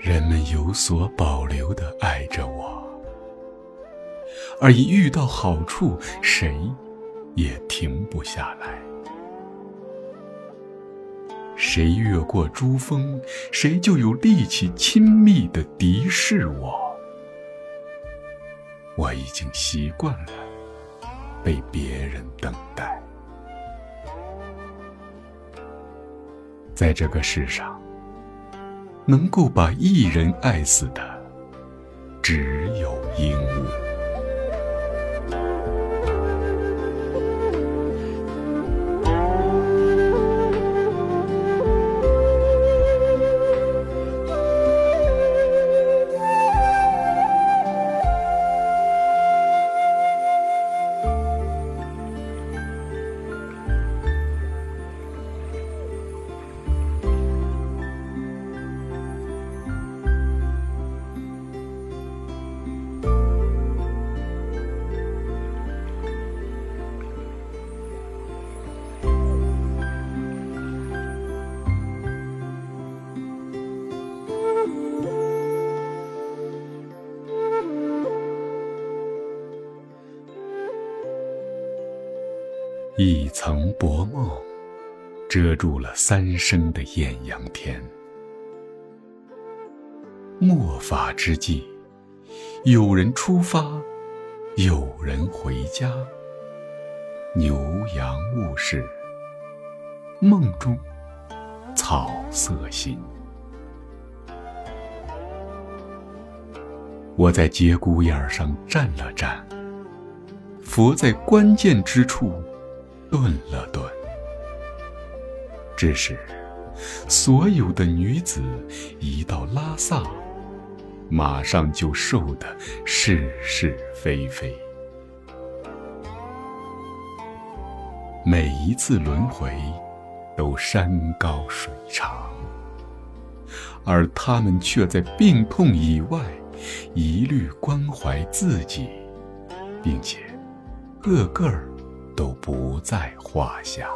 人们有所保留的爱着我，而一遇到好处，谁也停不下来。谁越过珠峰，谁就有力气亲密的敌视我。我已经习惯了被别人等待，在这个世上，能够把一人爱死的，只有鹰。一层薄梦，遮住了三生的艳阳天。末法之际，有人出发，有人回家。牛羊物是，梦中草色新。我在节骨眼上站了站，佛在关键之处。顿了顿，只是所有的女子一到拉萨，马上就瘦得是是非非。每一次轮回都山高水长，而他们却在病痛以外一律关怀自己，并且个个儿。都不在话下。